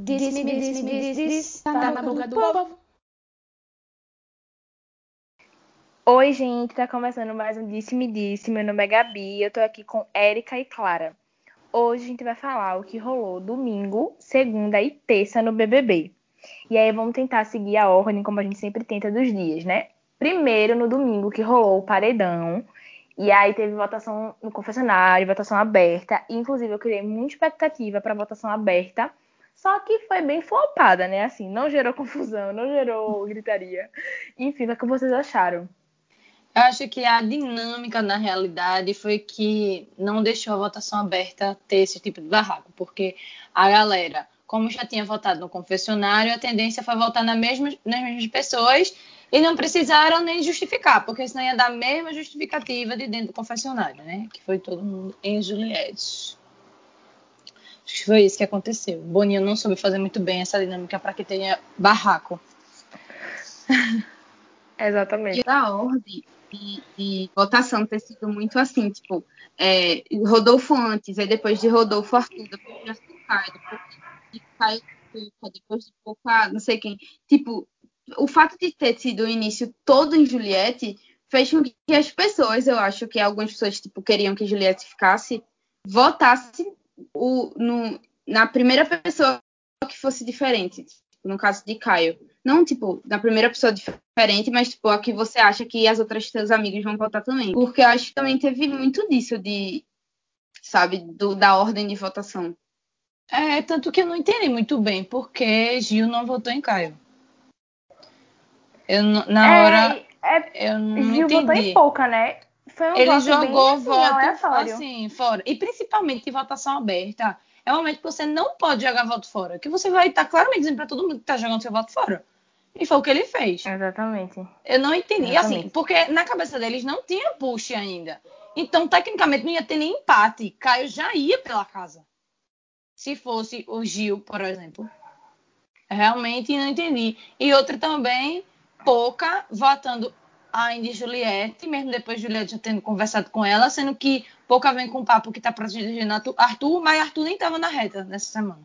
Disse-me, disse-me, disse, disse, tá na boca do povo. Oi, gente, tá começando mais um Disse-me Disse. Meu nome é Gabi, eu tô aqui com Érica e Clara. Hoje a gente vai falar o que rolou domingo, segunda e terça no BBB. E aí vamos tentar seguir a ordem como a gente sempre tenta dos dias, né? Primeiro, no domingo, que rolou o paredão. E aí teve votação no confessionário, votação aberta. Inclusive, eu criei muita expectativa para votação aberta só que foi bem flopada, né? Assim, não gerou confusão, não gerou gritaria. Enfim, o que vocês acharam? Eu acho que a dinâmica na realidade foi que não deixou a votação aberta ter esse tipo de barraco, porque a galera, como já tinha votado no confessionário, a tendência foi votar nas mesmas, nas mesmas pessoas e não precisaram nem justificar, porque senão ia dar a mesma justificativa de dentro do confessionário, né? Que foi todo mundo em Juliette. Acho que foi isso que aconteceu. Boninho não soube fazer muito bem essa dinâmica para que tenha barraco. Exatamente. E da ordem de, de, votação ter sido muito assim, tipo, é, Rodolfo antes, aí depois de Rodolfo Arthur, depois de Arthur Caio, depois de Caio depois de Pouca, não sei quem. Tipo, o fato de ter sido o início todo em Juliette fez com que as pessoas, eu acho que algumas pessoas, tipo, queriam que Juliette ficasse, votassem o, no, na primeira pessoa que fosse diferente, tipo, no caso de Caio. Não, tipo, na primeira pessoa diferente, mas, tipo, a que você acha que as outras seus amigos vão votar também. Porque eu acho que também teve muito disso de, sabe, do, da ordem de votação. É, tanto que eu não entendi muito bem porque Gil não votou em Caio. Eu, na é, hora, é, eu não Gil entendi. votou em pouca, né? Foi um ele jogou bem, voto assim, fora. E principalmente em votação aberta. É um momento que você não pode jogar voto fora. Que você vai estar tá claramente dizendo para todo mundo que está jogando seu voto fora. E foi o que ele fez. Exatamente. Eu não entendi. Assim, Exatamente. Assim, porque na cabeça deles não tinha push ainda. Então, tecnicamente, não ia ter nem empate. Caio já ia pela casa. Se fosse o Gil, por exemplo. Realmente não entendi. E outra também, pouca votando a Indy Juliette, mesmo depois de Juliette já tendo conversado com ela, sendo que pouca vem com o papo que tá protegendo Arthur, mas Arthur nem tava na reta nessa semana.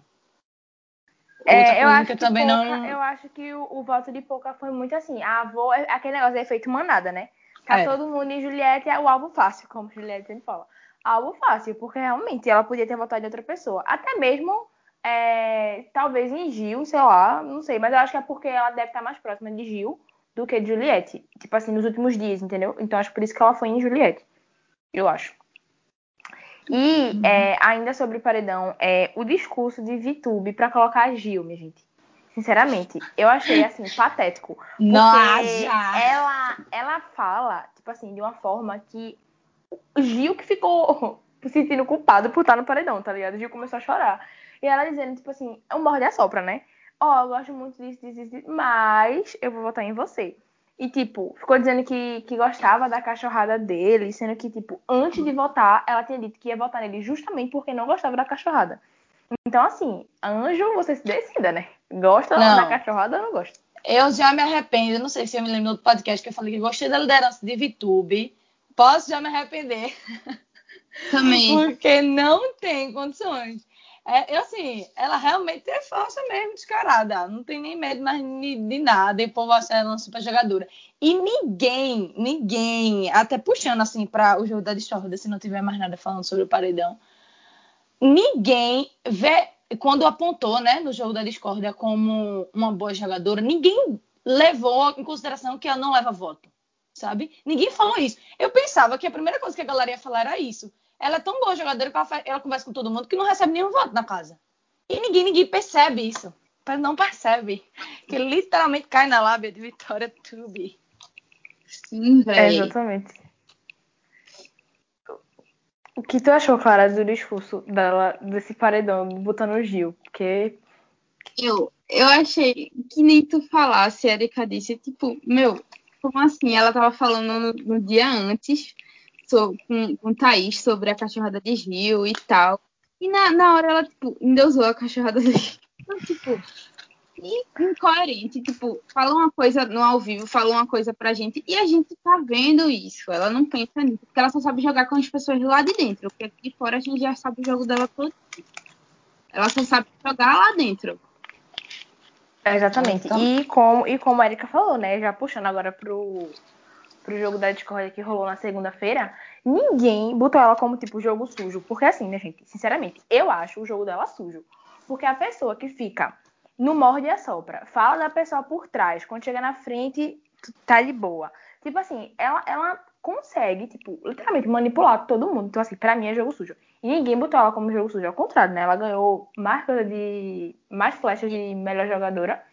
É, eu acho que também pouca, não... Eu acho que o, o, voto de Pouca foi muito assim. A avó, é aquele negócio de efeito manada, né? Tá é. todo mundo em Juliette é o alvo fácil, como Juliette sempre fala. Alvo fácil, porque realmente ela podia ter votado em outra pessoa. Até mesmo, é, talvez em Gil, sei lá, não sei. Mas eu acho que é porque ela deve estar mais próxima de Gil do que de Juliette. Tipo assim, nos últimos dias, entendeu? Então acho por isso que ela foi em Juliette. Eu acho. E uhum. é, ainda sobre o paredão, é, o discurso de VTube para colocar a Gil, minha gente. Sinceramente, eu achei assim, patético. Porque Nossa. ela, ela fala, tipo assim, de uma forma que o Gil que ficou se sentindo culpado por estar no paredão, tá ligado? O Gil começou a chorar. E ela dizendo, tipo assim, é um morde a sopra, né? Ó, oh, eu gosto muito disso, disso, disso, mas eu vou votar em você. E, tipo, ficou dizendo que, que gostava da cachorrada dele, sendo que, tipo, antes de votar, ela tinha dito que ia votar nele justamente porque não gostava da cachorrada. Então, assim, anjo, você se decida, né? Gosta não. da cachorrada ou não gosta? Eu já me arrependo, não sei se eu me lembro do podcast que eu falei que gostei da liderança de VTube. Posso já me arrepender. Também. Porque não tem condições. É, eu, assim, ela realmente é falsa mesmo, descarada. Não tem nem medo mais de nada. E o povo acha ela uma super jogadora. E ninguém, ninguém, até puxando assim para o jogo da discórdia, se não tiver mais nada falando sobre o paredão, ninguém vê, quando apontou, né, no jogo da discórdia como uma boa jogadora, ninguém levou em consideração que ela não leva voto, sabe? Ninguém falou isso. Eu pensava que a primeira coisa que a galera ia falar era isso ela é tão boa jogadora que ela, faz, ela conversa com todo mundo que não recebe nenhum voto na casa. E ninguém, ninguém percebe isso. Não percebe. Que literalmente cai na lábia de Vitória Tube. Sim, velho. É, exatamente. O que tu achou, Clara, do discurso dela, desse paredão, botando o Gil? Porque. Eu, eu achei que nem tu falasse, Erika disse, tipo, meu, como assim? Ela tava falando no, no dia antes so, com, com Thaís sobre a cachorrada de Rio e tal. E na, na hora ela, tipo, endeusou a cachorrada de Rio. Então, tipo, incoerente. Tipo, fala uma coisa no ao vivo, fala uma coisa pra gente e a gente tá vendo isso. Ela não pensa nisso, porque ela só sabe jogar com as pessoas lá de dentro. Porque aqui fora a gente já sabe o jogo dela todo. Ela só sabe jogar lá dentro. Exatamente. Então... E, como, e como a Erika falou, né? Já puxando agora pro, pro jogo da Discord que rolou na segunda-feira, ninguém botou ela como tipo jogo sujo. Porque assim, né, gente? Sinceramente, eu acho o jogo dela sujo. Porque a pessoa que fica no morde e assopra, fala da pessoa por trás, quando chega na frente, tá de boa. Tipo assim, ela, ela consegue, tipo, literalmente manipular todo mundo. Então, assim, pra mim é jogo sujo. E ninguém botou ela como jogo sujo, ao contrário, né? Ela ganhou mais de. mais flechas de melhor jogadora.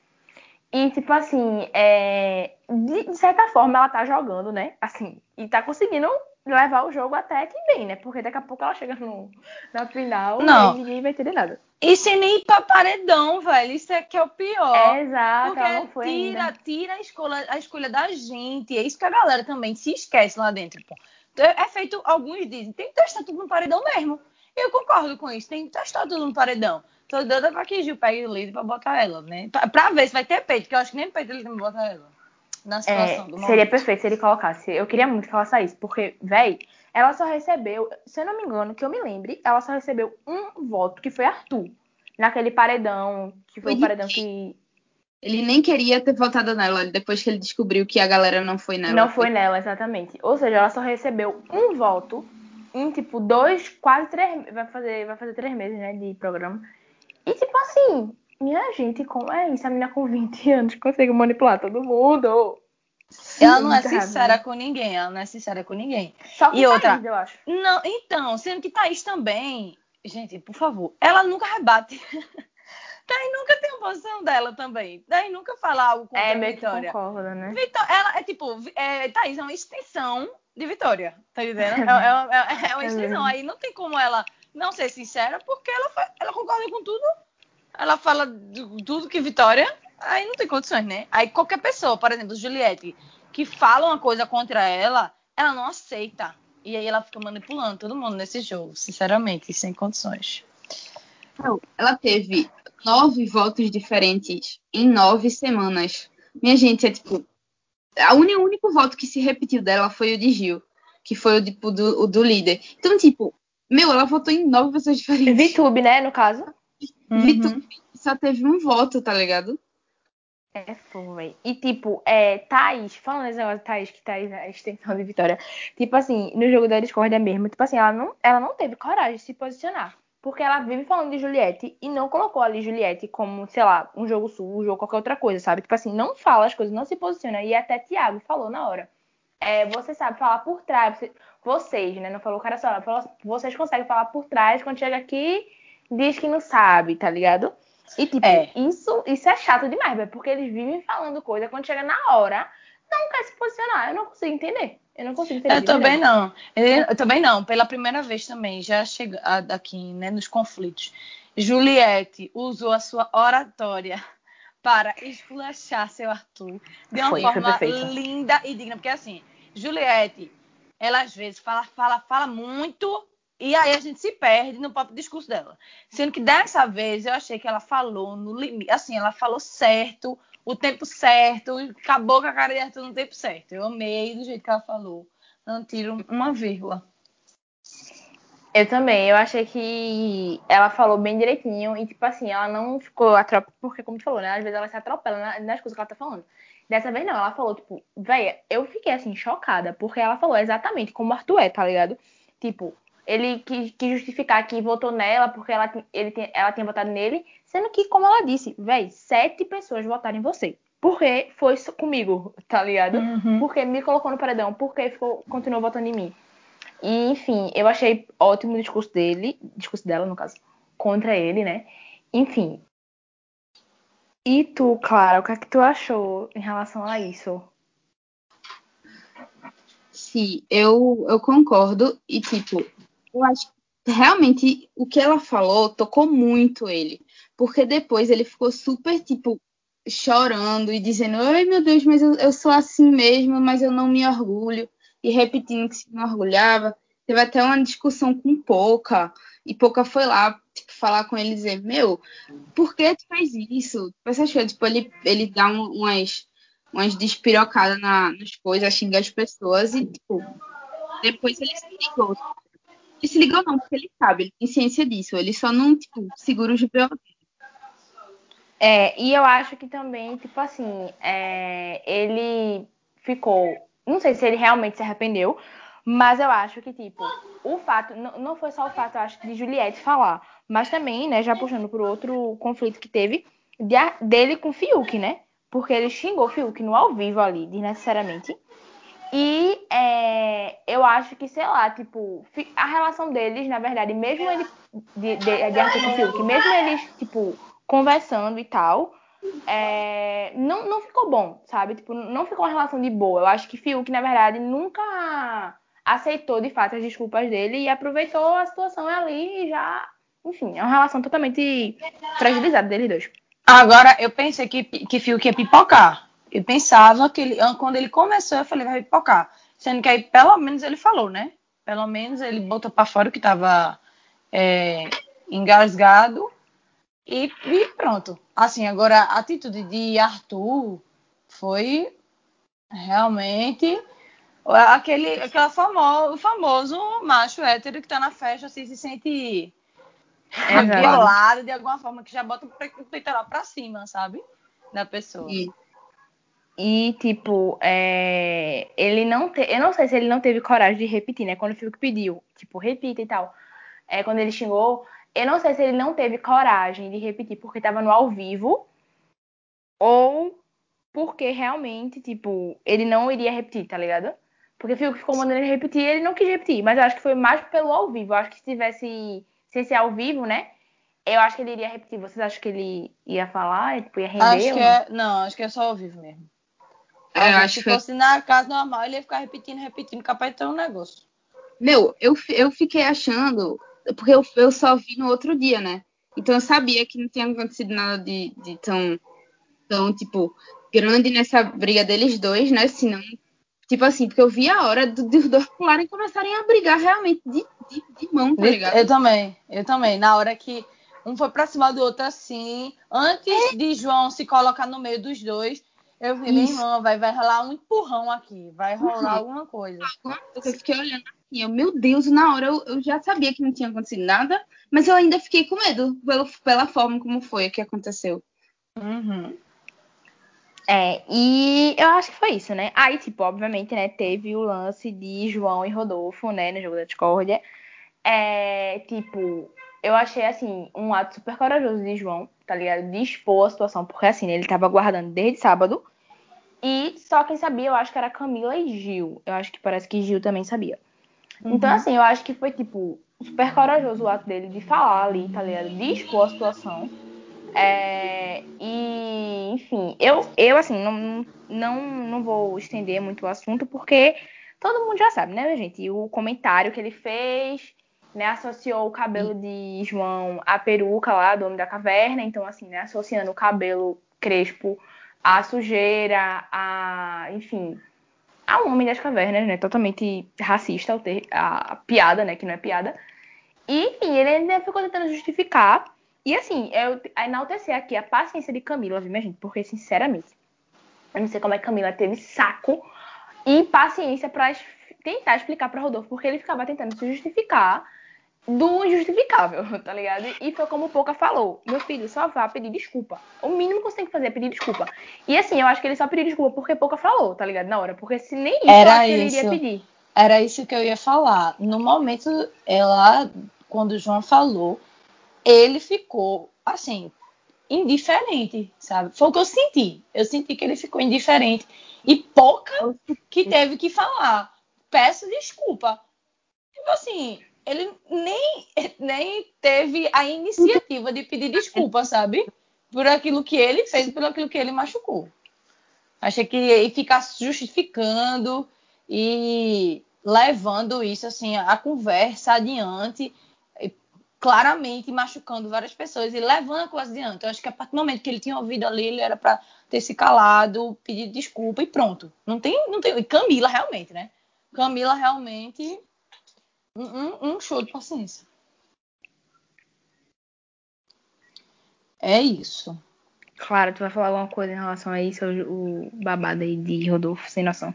E, tipo assim, é, de, de, certa forma ela tá jogando, né? Assim, e tá conseguindo levar o jogo até que bem, né? Porque daqui a pouco ela chega no, na final Não. e ninguém vai entender nada. E sem nem ir pra paredão, velho. Isso é que é o pior. É, exato, Porque tira, ainda. tira a escolha, a escolha da gente. É isso que a galera também se esquece lá dentro, pô. É feito, alguns dizem, tem que testar tudo no paredão mesmo. Eu concordo com isso, tem que testar tudo no paredão. Tô doida pra que Gil pegue o líder pra botar ela, né? Pra, pra, ver se vai ter peito, que eu acho que nem peito ele tem que botar ela. Na situação é, do Seria perfeito se ele colocasse. Eu queria muito que ela saísse, porque, véi, ela só recebeu, se eu não me engano, que eu me lembre, ela só recebeu um voto, que foi Arthur. Naquele paredão, que foi o paredão que. Ele nem queria ter votado nela, depois que ele descobriu que a galera não foi nela. Não foi nela, exatamente. Ou seja, ela só recebeu um voto em, tipo, dois, quase três. Vai fazer, vai fazer três meses, né, de programa. E, tipo assim, minha gente, como é isso? A menina com 20 anos consegue manipular todo mundo. Ela não é sincera com ninguém, ela não é sincera com ninguém. Só com e outra, Thaís, eu acho. Não, então, sendo que Thaís também, gente, por favor, ela nunca rebate. Thaís nunca tem uma posição dela também. Thaís nunca fala algo contra é, a Vitória. Que concorda, né? Vitória, ela é tipo, é, Thaís é uma extensão de Vitória, tá entendendo? É, é, é, é uma extensão. Aí não tem como ela não ser sincera, porque ela, ela concorda com tudo. Ela fala de tudo que Vitória, aí não tem condições, né? Aí qualquer pessoa, por exemplo, Juliette, que fala uma coisa contra ela, ela não aceita. E aí ela fica manipulando todo mundo nesse jogo, sinceramente, sem condições. Ela teve nove votos diferentes em nove semanas. Minha gente, é tipo. O único, único voto que se repetiu dela foi o de Gil, que foi o, tipo, do, o do líder. Então, tipo, meu, ela votou em nove pessoas diferentes. VTube, né, no caso? Uhum. VTube só teve um voto, tá ligado? É, foi. E, tipo, é, Thaís, falando nesse negócio de Thaís, que Thaís é a extensão de Vitória, tipo assim, no jogo da Discord é mesmo, tipo assim, ela não, ela não teve coragem de se posicionar. Porque ela vive falando de Juliette e não colocou ali Juliette como, sei lá, um jogo sujo ou qualquer outra coisa, sabe? Tipo assim, não fala as coisas, não se posiciona. E até Thiago falou na hora. É, você sabe falar por trás, vocês, né? Não falou o cara só, ela falou, vocês conseguem falar por trás, quando chega aqui, diz que não sabe, tá ligado? E, tipo, é. isso, isso é chato demais, velho, porque eles vivem falando coisa, quando chega na hora, não quer se posicionar. Eu não consigo entender. Eu não consigo entender. Eu também não. Eu também não. Pela primeira vez também, já chega aqui, né, nos conflitos. Juliette usou a sua oratória para esculachar seu Arthur de uma foi, forma linda e digna. Porque assim, Juliette, ela às vezes fala, fala, fala muito e aí a gente se perde no próprio discurso dela. Sendo que dessa vez eu achei que ela falou no limite, assim, ela falou certo, o tempo certo, acabou com a cara de Arthur no tempo certo. Eu amei do jeito que ela falou. Não tiro uma vírgula. Eu também, eu achei que ela falou bem direitinho e, tipo assim, ela não ficou atropelada, porque, como tu falou, né? Às vezes ela se atropela nas coisas que ela tá falando. Dessa vez não, ela falou, tipo, véia, eu fiquei assim, chocada, porque ela falou exatamente como o Arthur é, tá ligado? Tipo, ele quis, quis justificar que votou nela porque ela, ele, ela tinha votado nele, sendo que, como ela disse, véi, sete pessoas votaram em você. Porque foi comigo, tá ligado? Uhum. Porque me colocou no paredão, porque ficou, continuou votando em mim. E, enfim, eu achei ótimo o discurso dele, discurso dela, no caso, contra ele, né? Enfim. E tu, Clara, o que é que tu achou em relação a isso? Sim, eu, eu concordo. E, tipo, eu acho que realmente o que ela falou tocou muito ele. Porque depois ele ficou super, tipo, chorando e dizendo: Ai meu Deus, mas eu, eu sou assim mesmo, mas eu não me orgulho e repetindo que se não orgulhava. Teve até uma discussão com Pouca, e Pouca foi lá tipo, falar com ele e dizer, meu, por que tu faz isso? Você achou, tipo, ele, ele dá um, umas, umas despirocadas na, nas coisas, xinga as pessoas e, tipo, depois ele se ligou. Ele se ligou não, porque ele sabe, ele tem ciência disso, ele só não, tipo, segura os B.O. É, e eu acho que também, tipo assim, é, ele ficou. Não sei se ele realmente se arrependeu, mas eu acho que, tipo, o fato. Não, foi só o fato, eu acho, de Juliette falar, mas também, né, já puxando pro outro conflito que teve, de, dele com Fiuk, né? Porque ele xingou Fiuk no ao vivo ali, desnecessariamente. E é, eu acho que, sei lá, tipo, a relação deles, na verdade, mesmo ele. De, de, de Arthur com Fiuk, mesmo eles, tipo, conversando e tal, é, não, não ficou bom, sabe? Tipo, não ficou uma relação de boa. Eu acho que Fiuk, na verdade, nunca aceitou de fato as desculpas dele e aproveitou a situação ali e já. Enfim, é uma relação totalmente fragilizada deles dois. Agora, eu pensei que, que Fiuk ia pipocar. Eu pensava que ele, quando ele começou, eu falei, vai pipocar. Sendo que aí, pelo menos, ele falou, né? Pelo menos ele botou para fora o que tava é, engasgado e, e, pronto. Assim, agora a atitude de Arthur foi realmente aquele, aquela famoso, famoso macho hétero que tá na festa assim, se sente é, violado de alguma forma, que já bota o peitoral pra cima, sabe? Da pessoa. E, e tipo, é, ele não te, eu não sei se ele não teve coragem de repetir, né? Quando o Fiuk pediu, tipo, repita e tal. É, quando ele xingou, eu não sei se ele não teve coragem de repetir porque tava no ao vivo ou porque realmente, tipo, ele não iria repetir, tá ligado? Porque o Fiuk ficou mandando ele repetir, ele não quis repetir, mas eu acho que foi mais pelo ao vivo. Eu acho que se tivesse se esse é ao vivo, né? Eu acho que ele iria repetir. Vocês acham que ele ia falar? Tipo, ia render? Acho que é... Não, acho que é só ao vivo mesmo. É, eu acho se que fosse na casa normal, ele ia ficar repetindo, repetindo, capaz de ter um negócio. Meu, eu, eu fiquei achando, porque eu, eu só vi no outro dia, né? Então eu sabia que não tinha acontecido nada de, de tão, tão, tipo, grande nessa briga deles dois, né? Senão, tipo assim, porque eu vi a hora dos dois pularem e começarem a brigar realmente de, de, de mão, tá ligado? Eu também, eu também. Na hora que um foi pra cima do outro assim, antes é. de João se colocar no meio dos dois, eu vi, minha irmã, vai, vai rolar um empurrão aqui, vai rolar uhum. alguma coisa. Eu fiquei olhando assim, eu, meu Deus, na hora eu, eu, já sabia que não tinha acontecido nada, mas eu ainda fiquei com medo pelo, pela forma como foi que aconteceu. Uhum. É, e eu acho que foi isso, né? Aí, tipo, obviamente, né, teve o lance de João e Rodolfo, né, no jogo da discórdia. É, tipo, eu achei, assim, um ato super corajoso de João, tá ligado? De expor a situação, porque, assim, né, ele tava aguardando desde sábado. E só quem sabia, eu acho que era Camila e Gil. Eu acho que parece que Gil também sabia. Uhum. Então, assim, eu acho que foi, tipo, super corajoso o ato dele de falar ali, tá ligado? De expor a situação. É, e, enfim, eu, eu assim, não, não, não vou estender muito o assunto, porque todo mundo já sabe, né, gente? O comentário que ele fez, né, associou o cabelo de João à peruca lá do Homem da Caverna, então, assim, né, associando o cabelo crespo à sujeira, a, enfim, a um Homem das Cavernas, né, totalmente racista, a piada, né, que não é piada. E, enfim, ele ainda ficou tentando justificar. E, assim, eu enaltecer aqui a paciência de Camila, viu, minha gente? Porque, sinceramente, eu não sei como é que Camila teve saco e paciência para tentar explicar para Rodolfo, porque ele ficava tentando se justificar do injustificável, tá ligado? E foi como o Pouca falou: meu filho, só vá pedir desculpa. O mínimo que você tem que fazer é pedir desculpa. E assim, eu acho que ele só pediu desculpa porque Pouca falou, tá ligado? Na hora. Porque se nem isso, Era que ele iria pedir. Era isso que eu ia falar. No momento, ela, quando o João falou, ele ficou, assim, indiferente, sabe? Foi o que eu senti. Eu senti que ele ficou indiferente. E pouca que teve que falar. Peço desculpa. Tipo assim, ele nem, nem teve a iniciativa de pedir desculpa, sabe? Por aquilo que ele fez por aquilo que ele machucou. Achei que ia ficar justificando e levando isso, assim, a conversa adiante, claramente machucando várias pessoas e levando a coisa adiante. Eu acho que a partir do momento que ele tinha ouvido ali, ele era para ter se calado, pedir desculpa e pronto. Não tem, não tem. E Camila realmente, né? Camila realmente um, um show de paciência. É isso. Claro, tu vai falar alguma coisa em relação a isso, o babado aí de Rodolfo, sem noção.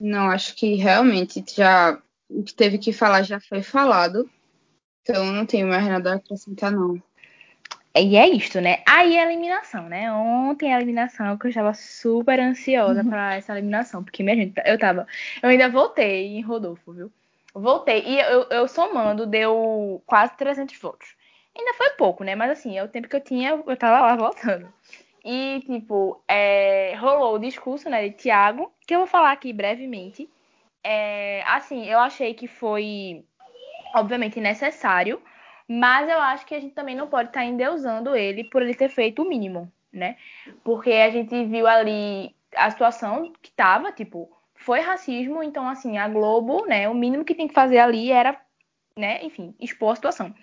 Não, acho que realmente já o que teve que falar já foi falado. Então não tenho mais nada a acrescentar, não. E é isto, né? Aí a eliminação, né? Ontem a eliminação, que eu estava super ansiosa uhum. para essa eliminação. Porque, minha gente, eu tava. Eu ainda voltei em Rodolfo, viu? Voltei. E eu, eu somando, deu quase 300 votos. Ainda foi pouco, né? Mas assim, é o tempo que eu tinha, eu tava lá voltando. E, tipo, é, rolou o discurso, né, de Tiago, que eu vou falar aqui brevemente. É, assim, eu achei que foi, obviamente, necessário mas eu acho que a gente também não pode estar tá endeusando ele por ele ter feito o mínimo, né? Porque a gente viu ali a situação que tava, tipo, foi racismo, então assim, a Globo, né, o mínimo que tem que fazer ali era, né, enfim, expor a situação.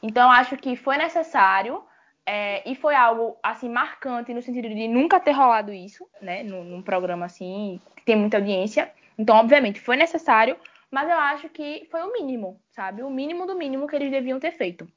Então acho que foi necessário é, e foi algo assim marcante no sentido de nunca ter rolado isso, né, num, num programa assim que tem muita audiência. Então, obviamente, foi necessário, mas eu acho que foi o mínimo, sabe? O mínimo do mínimo que eles deviam ter feito.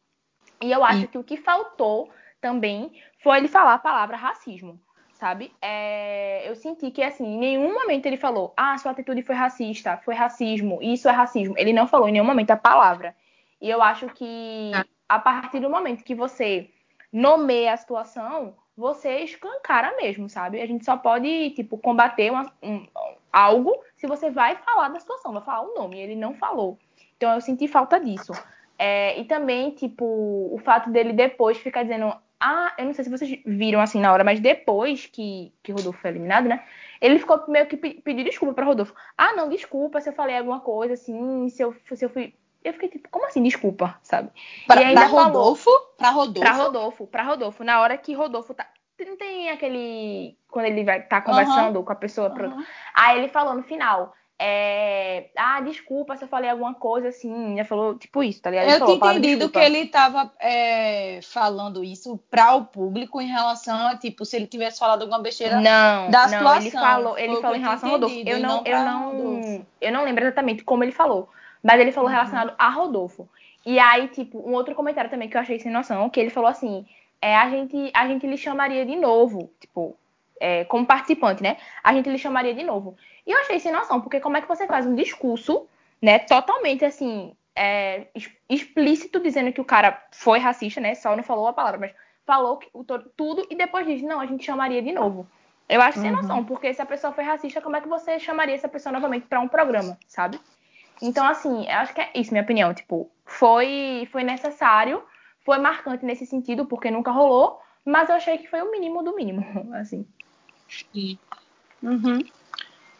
E eu acho e... que o que faltou também foi ele falar a palavra racismo, sabe? É... eu senti que, assim, em nenhum momento ele falou, ah, sua atitude foi racista, foi racismo, isso é racismo. Ele não falou em nenhum momento a palavra. E eu acho que a partir do momento que você nomeia a situação, você escancara mesmo, sabe? A gente só pode, tipo, combater uma, um, algo se você vai falar da situação, vai falar o nome. Ele não falou. Então eu senti falta disso. É, e também, tipo, o fato dele depois ficar dizendo. Ah, eu não sei se vocês viram assim na hora, mas depois que, que Rodolfo foi eliminado, né? Ele ficou meio que pedindo desculpa para Rodolfo. Ah, não, desculpa se eu falei alguma coisa assim, se eu, se eu fui. Eu fiquei tipo, como assim, desculpa, sabe? Pra, e ainda pra Rodolfo? Falou, pra Rodolfo? Pra Rodolfo, pra Rodolfo. Na hora que Rodolfo tá. Não tem aquele. Quando ele vai estar tá conversando uhum. com a pessoa. Uhum. Aí ele falou no final. É... Ah, desculpa se eu falei alguma coisa assim. Já falou tipo isso, tá ligado? Ele eu tinha entendido que ele tava é, falando isso para o público em relação a, tipo, se ele tivesse falado alguma besteira não, da não, situação. Ele falou, ele falou em relação a Rodolfo. Eu não, eu não, eu não lembro exatamente como ele falou. Mas ele falou uhum. relacionado a Rodolfo. E aí, tipo, um outro comentário também que eu achei sem noção, que ele falou assim: é, a, gente, a gente lhe chamaria de novo, tipo, é, como participante, né? A gente lhe chamaria de novo. E eu achei sem noção, porque como é que você faz um discurso, né, totalmente assim, é, explícito, dizendo que o cara foi racista, né? Só não falou a palavra, mas falou que, o, tudo e depois diz, não, a gente chamaria de novo. Eu acho sem uhum. noção, porque se a pessoa foi racista, como é que você chamaria essa pessoa novamente para um programa, sabe? Então, assim, eu acho que é isso, minha opinião. Tipo, foi, foi necessário, foi marcante nesse sentido, porque nunca rolou, mas eu achei que foi o mínimo do mínimo, assim. Uhum.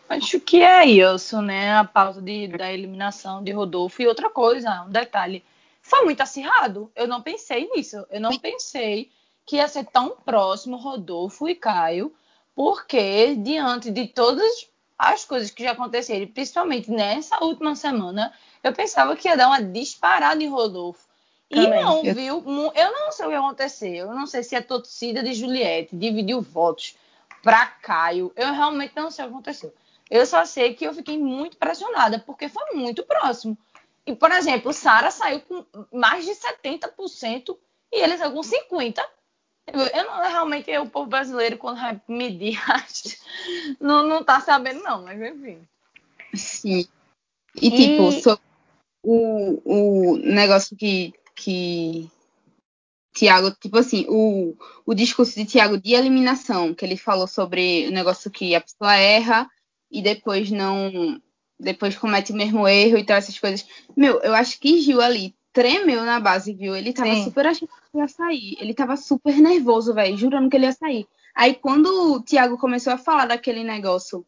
Acho que é isso, né? A pausa de, da eliminação de Rodolfo. E outra coisa, um detalhe. Foi muito acirrado. Eu não pensei nisso. Eu não pensei que ia ser tão próximo Rodolfo e Caio, porque diante de todas as coisas que já aconteceram, principalmente nessa última semana, eu pensava que ia dar uma disparada em Rodolfo. E não, viu? Eu não sei o que aconteceu. Eu não sei se a torcida de Juliette dividiu votos para Caio. Eu realmente não sei o que aconteceu. Eu só sei que eu fiquei muito pressionada, porque foi muito próximo. E, por exemplo, Sara saiu com mais de 70% e eles saiu com 50%. Eu não realmente o povo brasileiro, quando vai medir, não, não tá sabendo, não, mas enfim. Sim. E, e... tipo, so, o, o negócio que, que Tiago, tipo assim, o, o discurso de Tiago de eliminação, que ele falou sobre o negócio que a pessoa erra e depois não. Depois comete o mesmo erro e tal, essas coisas. Meu, eu acho que Gil ali tremeu na base, viu? Ele tava Sim. super achando que ia sair. Ele tava super nervoso, velho, jurando que ele ia sair. Aí quando o Thiago começou a falar daquele negócio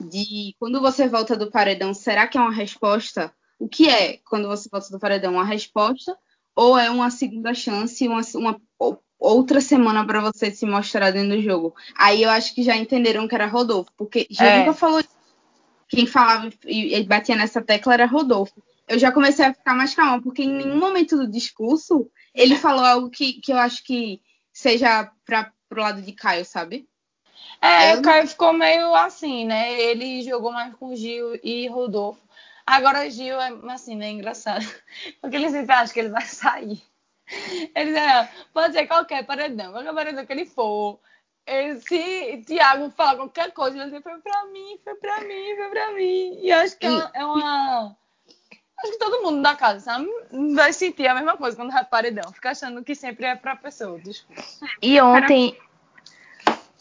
de quando você volta do paredão, será que é uma resposta? O que é quando você volta do paredão? Uma resposta ou é uma segunda chance, uma, uma outra semana para você se mostrar dentro do jogo? Aí eu acho que já entenderam que era Rodolfo, porque já é. nunca falou quem falava e batia nessa tecla era Rodolfo eu já comecei a ficar mais calma, porque em nenhum momento do discurso ele falou algo que, que eu acho que seja para pro lado de Caio, sabe? É, o Caio ficou meio assim, né? Ele jogou mais com Gil e Rodolfo. Agora Gil é assim, né? Engraçado. Porque ele sempre acha que ele vai sair. Ele é, pode ser qualquer paredão, qualquer paredão que ele for. Ele, se Tiago falar qualquer coisa, ele diz, foi pra mim, foi pra mim, foi pra mim. E acho que é uma, é uma Acho que todo mundo da casa, sabe? Vai sentir a mesma coisa quando vai paredão. Fica achando que sempre é pra pessoa. Desculpa. E ontem,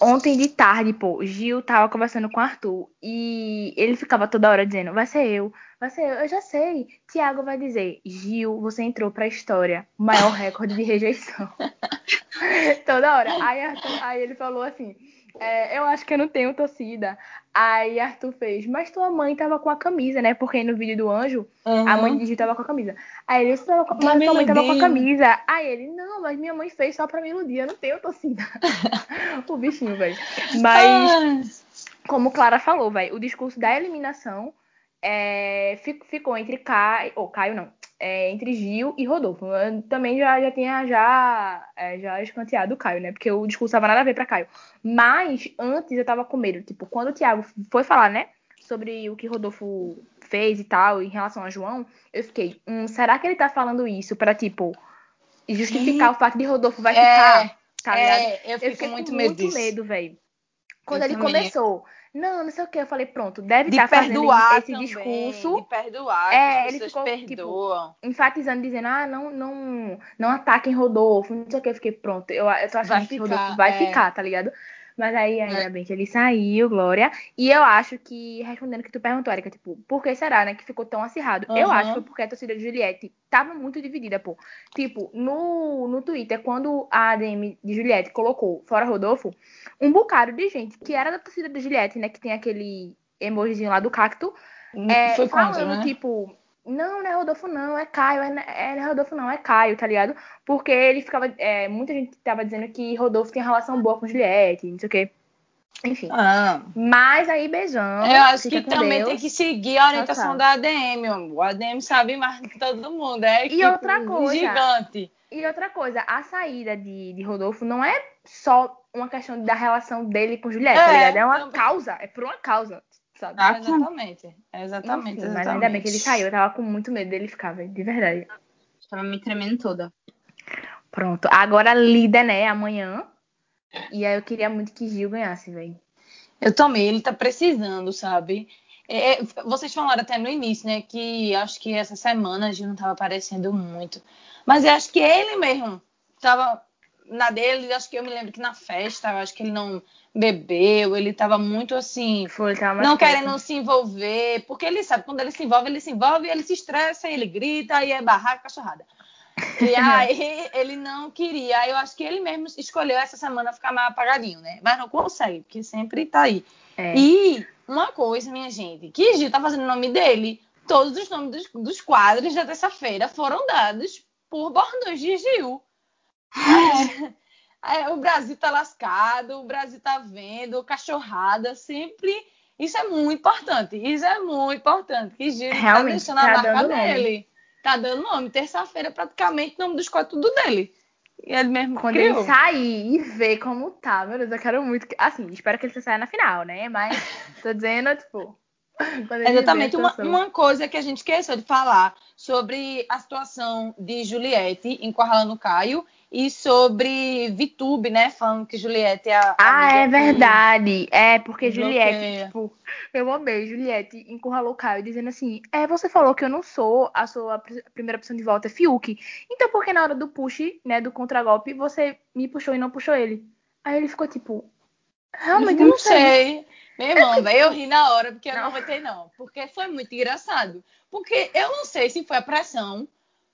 ontem de tarde, pô, Gil tava conversando com o Arthur e ele ficava toda hora dizendo: vai ser eu, vai ser eu, eu já sei. Tiago vai dizer: Gil, você entrou pra história, maior recorde de rejeição. toda hora. Aí, Arthur, aí ele falou assim: é, eu acho que eu não tenho torcida. Aí Arthur fez, mas tua mãe tava com a camisa, né? Porque no vídeo do anjo, uhum. a mãe de Gil tava com a camisa. Aí ele, tava com... mas tua mãe tava com a camisa. Aí ele, não, mas minha mãe fez só pra me iludir, eu não tenho torcida. o bichinho, velho. Mas, como Clara falou, velho, o discurso da eliminação é, ficou entre Caio, ou Caio não, é, entre Gil e Rodolfo. Eu também já, já tinha já, é, já escanteado o Caio, né? Porque o discurso tava nada a ver pra Caio. Mas antes eu tava com medo. Tipo, quando o Thiago foi falar, né? Sobre o que Rodolfo fez e tal, em relação a João, eu fiquei, hum, será que ele tá falando isso pra, tipo, justificar o fato de Rodolfo vai ficar? É, tá ligado? É, eu, eu fiquei muito com medo muito medo, velho. Quando eu ele também. começou não, não sei o que. Eu falei, pronto, deve estar tá fazendo esse também, discurso. De perdoar, é, ele ficou, perdoam. Tipo, enfatizando, dizendo, ah, não, não, não ataquem Rodolfo, não sei o que. Eu fiquei, pronto, eu, eu tô achando vai que ficar, Rodolfo vai é. ficar, tá ligado? Mas aí, ainda é. bem que ele saiu, Glória. E eu acho que, respondendo que tu perguntou, Erika, tipo, por que será, né, que ficou tão acirrado? Uhum. Eu acho que foi porque a torcida de Juliette tava muito dividida, pô. Tipo, no, no Twitter, quando a ADM de Juliette colocou fora Rodolfo, um bocado de gente que era da torcida de Juliette, né, que tem aquele emojizinho lá do cacto, hum, é, foi falando, contra, né? tipo, não, não é Rodolfo, não, é Caio. É, é, não é Rodolfo, não, é Caio, tá ligado? Porque ele ficava. É, muita gente tava dizendo que Rodolfo tem relação boa com Juliette, não sei o quê. Enfim. Ah. Mas aí, beijão. Eu acho que também Deus. tem que seguir a orientação da ADM, amor. O ADM sabe mais do que todo mundo. É e outra coisa. Gigante. E outra coisa, a saída de, de Rodolfo não é só uma questão da relação dele com Juliette, tá é, tá ligado? É uma também. causa, é por uma causa sabe? Ah, exatamente. Exatamente, exatamente. Mas ainda bem que ele saiu. Eu tava com muito medo dele ficar, velho. De verdade. Tava me tremendo toda. Pronto. Agora líder, né? Amanhã. E aí eu queria muito que Gil ganhasse, velho. Eu também. Ele tá precisando, sabe? É, é, vocês falaram até no início, né? Que acho que essa semana Gil não tava aparecendo muito. Mas eu acho que ele mesmo tava na dele. Acho que eu me lembro que na festa, acho que ele não bebeu, ele estava muito assim, Foi, não querendo se envolver, porque ele sabe, quando ele se envolve, ele se envolve, ele se estressa, ele grita, aí é barraca, cachorrada. E aí ele não queria, aí eu acho que ele mesmo escolheu essa semana ficar mais apagadinho, né? Mas não consegue, porque sempre tá aí. É. E uma coisa, minha gente, que Gil tá fazendo o nome dele, todos os nomes dos, dos quadros da terça-feira foram dados por bordões de Gil. É. O Brasil tá lascado, o Brasil tá vendo, cachorrada, sempre. Isso é muito importante. Isso é muito importante. Que Giro tá deixando a tá marca dele. Nome. Tá dando nome. Terça-feira, praticamente, o nome dos quatro tudo dele. E ele mesmo Quando criou. ele sair e ver como tá, meu Deus, eu quero muito. Que... Assim, espero que ele saia na final, né? Mas tô dizendo, tipo. Exatamente. Uma, uma, coisa que a gente esqueceu de falar sobre a situação de Juliette encurralando Caio e sobre Vitube, né? Falando que Juliette é a. Ah, é verdade. É, porque Juliette, tipo, eu amei. Juliette encurralou Caio dizendo assim: É, você falou que eu não sou a sua primeira opção de volta, é Fiuk. Então por que na hora do push, né, do contragolpe, você me puxou e não puxou ele? Aí ele ficou tipo. Realmente não, não sei. sei. Meu irmão, eu ri na hora porque eu não aguentei, não. Porque foi muito engraçado. Porque eu não sei se foi a pressão.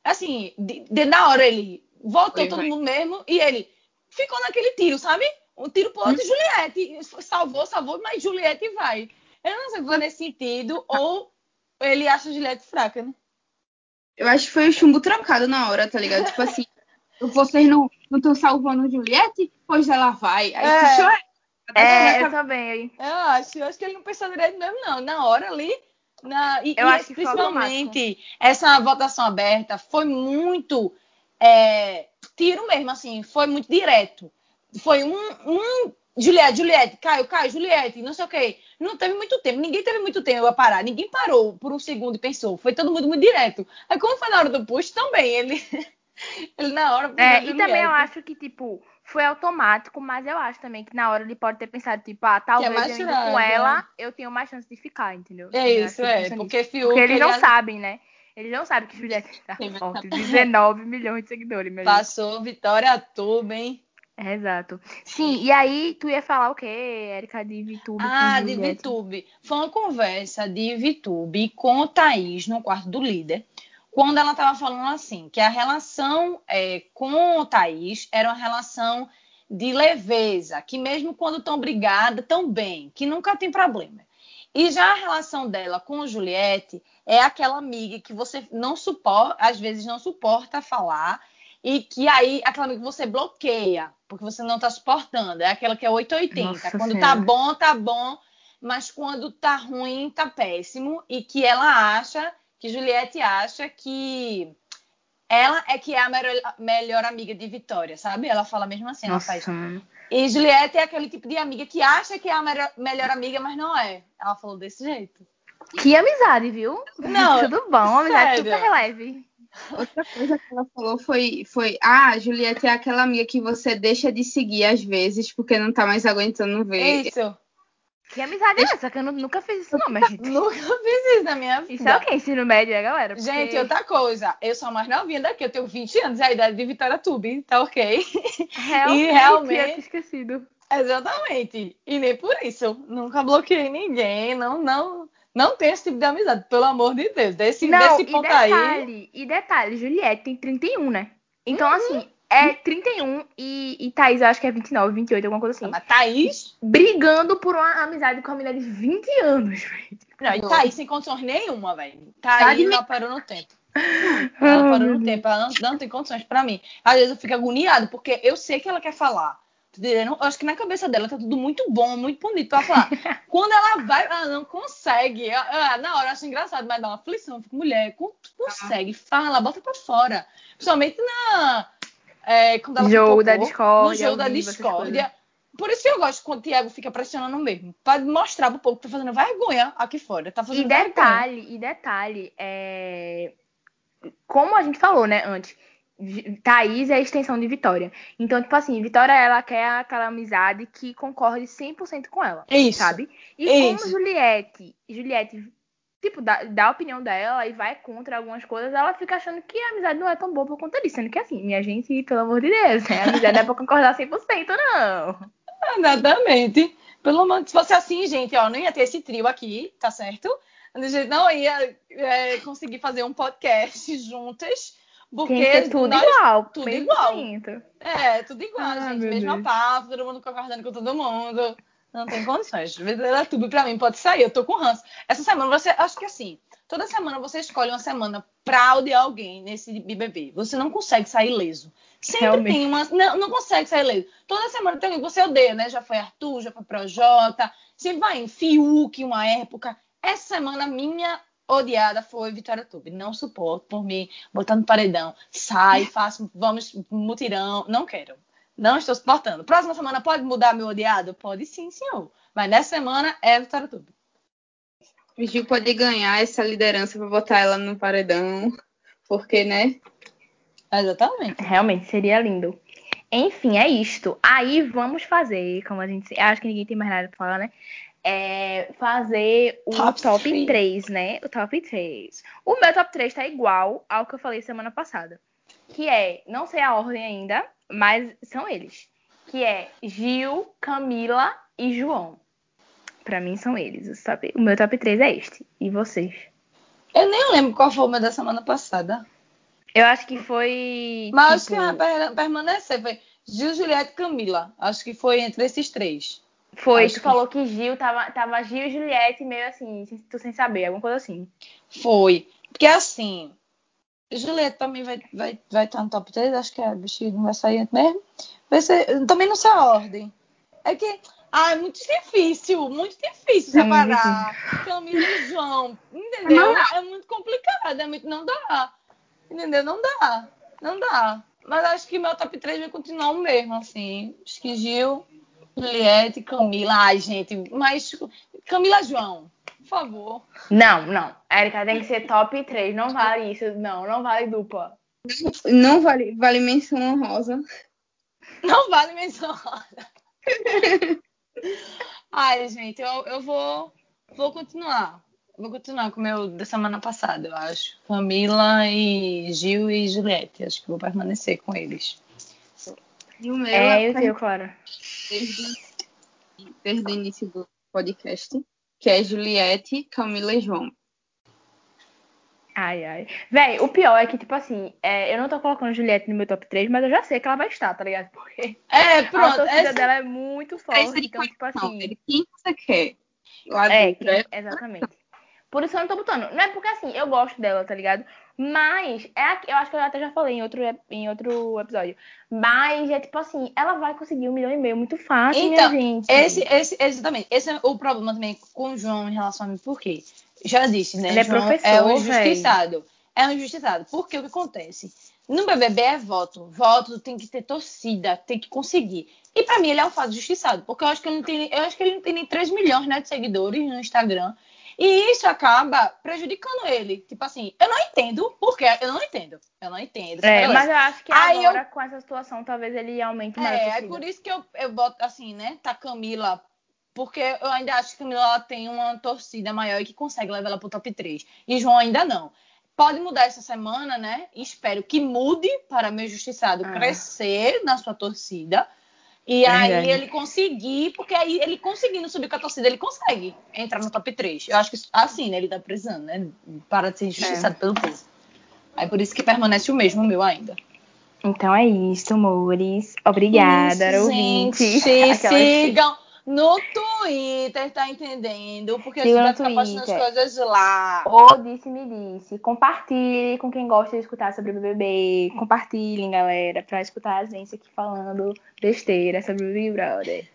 Assim, de, de na hora ele voltou Oi, todo vai. mundo mesmo e ele ficou naquele tiro, sabe? Um tiro pro outro, hum. Juliette salvou, salvou, mas Juliette vai. Eu não sei se foi nesse sentido ou ele acha Juliette fraca, né? Eu acho que foi o chumbo trocado na hora, tá ligado? tipo assim, vocês não estão salvando Juliette? Pois ela vai. Aí é. puxou É, eu também. Eu acho, eu acho que ele não pensou direito mesmo, não. Na hora ali. Na, e, eu e acho que principalmente essa votação aberta foi muito é, tiro mesmo, assim, foi muito direto. Foi um, um Juliette, Juliette, Caio, Caio, Juliette, não sei o quê. Não teve muito tempo, ninguém teve muito tempo a parar, ninguém parou por um segundo e pensou. Foi todo mundo muito direto. Aí, como foi na hora do push, também, ele, ele na hora. É, e também eu acho que, tipo, foi automático, mas eu acho também que na hora ele pode ter pensado, tipo, ah, talvez é eu com ela, eu tenho mais chance de ficar, entendeu? É isso, é, porque Fiuk. Porque eles não sabem, né? Eles não sabem que Juliette tá forte. 19 milhões de seguidores, meu Passou Vitória Tuba, hein? É, exato. Sim, e aí tu ia falar o quê, Erika, de VTube? Ah, de VTube. Foi uma conversa de VTube com o Thaís no quarto do líder, quando ela estava falando assim, que a relação é, com o Thaís era uma relação de leveza, que mesmo quando estão brigadas, tão bem, que nunca tem problema. E já a relação dela com Juliette é aquela amiga que você não suporta, às vezes não suporta falar, e que aí aquela amiga que você bloqueia, porque você não tá suportando. É aquela que é 880. Nossa quando senhora. tá bom, tá bom, mas quando tá ruim, tá péssimo. E que ela acha, que Juliette acha que ela é que é a melhor, melhor amiga de Vitória, sabe? Ela fala mesmo assim, Nossa. ela faz. E Juliette é aquele tipo de amiga que acha que é a melhor, melhor amiga, mas não é. Ela falou desse jeito. Que amizade, viu? Não, tudo bom, amizade sério. super leve. Outra coisa que ela falou foi, foi: Ah, Juliette é aquela amiga que você deixa de seguir às vezes porque não tá mais aguentando ver. Isso. Que amizade é essa? Que eu nunca fiz isso, não, mas gente. nunca fiz isso na minha vida. Isso é o que? Ensino médio, é, galera? Porque... Gente, outra coisa. Eu sou a mais novinha daqui. Eu tenho 20 anos. É a idade de Vitória Tube. Tá ok? Realmente. e realmente. esquecido. Exatamente. E nem por isso. Nunca bloqueei ninguém. Não, não. Não tem esse tipo de amizade, pelo amor de Deus. Desse, não, desse ponto e detalhe, aí. E detalhe, Juliette tem 31, né? Então, uhum. assim, é 31 e, e Thaís, eu acho que é 29, 28, alguma coisa assim. Mas Thaís. Brigando por uma amizade com a mulher de 20 anos, velho. Não, e Thaís sem condições nenhuma, velho. Thaís ela parou no tempo. Ela parou no tempo, ela não, não tem condições pra mim. Às vezes eu fico agoniado, porque eu sei que ela quer falar. Eu acho que na cabeça dela tá tudo muito bom, muito bonito pra falar. Quando ela vai, ela não consegue. Ela, na hora eu acho engraçado, mas dá uma aflição. fico, mulher, consegue, fala, bota pra fora. Principalmente na. É, quando ela jogo da discórdia. No jogo da discórdia. Por isso que eu gosto quando o Thiago fica pressionando mesmo. Pra mostrar pro povo que tá fazendo vergonha aqui fora. Tá fazendo e detalhe, vergonha. e detalhe, é... como a gente falou, né, antes Thaís é a extensão de Vitória. Então, tipo assim, Vitória, ela quer aquela amizade que concorde 100% com ela. Isso. Sabe? E Isso. como Juliette, Juliette, tipo, dá, dá a opinião dela e vai contra algumas coisas, ela fica achando que a amizade não é tão boa por conta disso. Sendo que assim, minha gente, pelo amor de Deus, né? a amizade não é pra concordar 100%, não. Exatamente. Pelo menos, se fosse assim, gente, ó, não ia ter esse trio aqui, tá certo? A gente não ia é, conseguir fazer um podcast juntas porque tudo nós, igual. Tudo igual. É, tudo igual, ah, gente. Mesma papo, todo mundo concordando com todo mundo. Não tem condições. Tudo pra mim pode sair. Eu tô com ranço. Essa semana você. Acho que assim. Toda semana você escolhe uma semana pra odiar alguém nesse BBB. Você não consegue sair leso. Sempre Realmente. tem uma. Não, não consegue sair leso. Toda semana tem alguém que você odeia, né? Já foi Arthur, já foi Projota. Você vai em Fiuk uma época. Essa semana minha odiada foi Vitória Tube. Não suporto por mim botando paredão. Sai, faço, vamos mutirão. Não quero. Não estou suportando. Próxima semana pode mudar meu odiado? Pode sim, senhor. Mas nessa semana é Vitória Tube. O Gil pode ganhar essa liderança para botar ela no paredão. Porque, né? Exatamente. Realmente, seria lindo. Enfim, é isto. Aí vamos fazer, como a gente. Acho que ninguém tem mais nada para falar, né? é, fazer o top, top 3, né? O top 3. O meu top 3 tá igual ao que eu falei semana passada. Que é, não sei a ordem ainda, mas são eles. Que é Gil, Camila e João. Pra mim são eles. O meu top 3 é este. E vocês? Eu nem lembro qual foi o meu da semana passada. Eu acho que foi. Mas tipo... acho que vai permanecer. Foi Gil, Juliette e Camila. Acho que foi entre esses três. Foi, Acho tu que... falou que Gil tava, tava Gil e Juliette meio assim, tu sem saber, alguma coisa assim. Foi. Porque assim, Juliette também vai estar vai, vai tá no top 3, acho que a vestido não vai sair mesmo. Vai ser, também não sei a ordem. É que. Ah, é muito difícil, muito difícil é separar Camila e João. Entendeu? É muito complicado, é muito, não dá. Entendeu? Não dá. Não dá. Mas acho que meu top 3 vai continuar o mesmo, assim. Acho que Gil, Juliette, Camila. Ai, gente, mas Camila João, por favor. Não, não. Érica tem que ser top 3. Não vale isso. Não, não vale dupla. Não vale, vale menção honrosa. Não vale menção honrosa. Ai, gente, eu, eu vou, vou continuar. Vou continuar com o meu da semana passada, eu acho. Camila e Gil e Juliette. Acho que vou permanecer com eles. E o meu é, eu tenho, claro. Desde, desde o início do podcast, que é Juliette, Camila e João. Ai, ai. Véi, o pior é que, tipo assim, é, eu não tô colocando Juliette no meu top 3, mas eu já sei que ela vai estar, tá ligado? Porque é, pronto, a torcida essa... dela é muito forte. Então, tipo assim. Quem você quer? Lá é, quem... é, exatamente. Por isso eu não tô botando. Não é porque assim, eu gosto dela, tá ligado? Mas, é, eu acho que eu até já falei em outro, em outro episódio. Mas é tipo assim, ela vai conseguir um milhão e meio muito fácil, então, minha gente. Esse, esse, exatamente. Esse é o problema também com o João em relação a mim. Por quê? Já disse, né? Ele é João professor, é um injustiçado. Véio. É um injustiçado. Porque o que acontece? No BBB é voto. Voto tem que ter torcida, tem que conseguir. E para mim ele é um fato justiçado, porque eu acho que ele não tem, eu acho que ele não tem nem 3 milhões né, de seguidores no Instagram. E isso acaba prejudicando ele. Tipo assim, eu não entendo porque eu não entendo. Eu não entendo. É, mas eu acho que Aí agora, eu... com essa situação, talvez ele aumente mais. É, é por isso que eu, eu boto assim, né? Tá Camila. Porque eu ainda acho que Camila ela tem uma torcida maior e que consegue levar ela pro top 3. E João ainda não. Pode mudar essa semana, né? Espero que mude para meu justiçado ah. crescer na sua torcida. E é aí verdade. ele conseguir, porque aí ele conseguindo subir com a torcida, ele consegue entrar no top 3. Eu acho que assim, né? Ele tá precisando, né? Para de ser injustiçado é. pelo povo. Aí por isso que permanece o mesmo meu ainda. Então é isso, amores. Obrigada, isso, ouvinte. Sigam no Twitter, tá entendendo? Porque Siga a gente vai ficar postando as coisas lá. Ou disse me disse. Compartilhe com quem gosta de escutar sobre o BBB. Compartilhem, galera, pra escutar a gente aqui falando besteira sobre o Big Brother.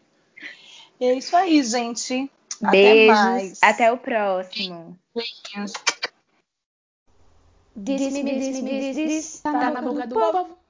É isso aí, gente. Beijos. Até mais. Até o próximo. Beijinhos. Disse me disse me disse. Tá na boca do povo.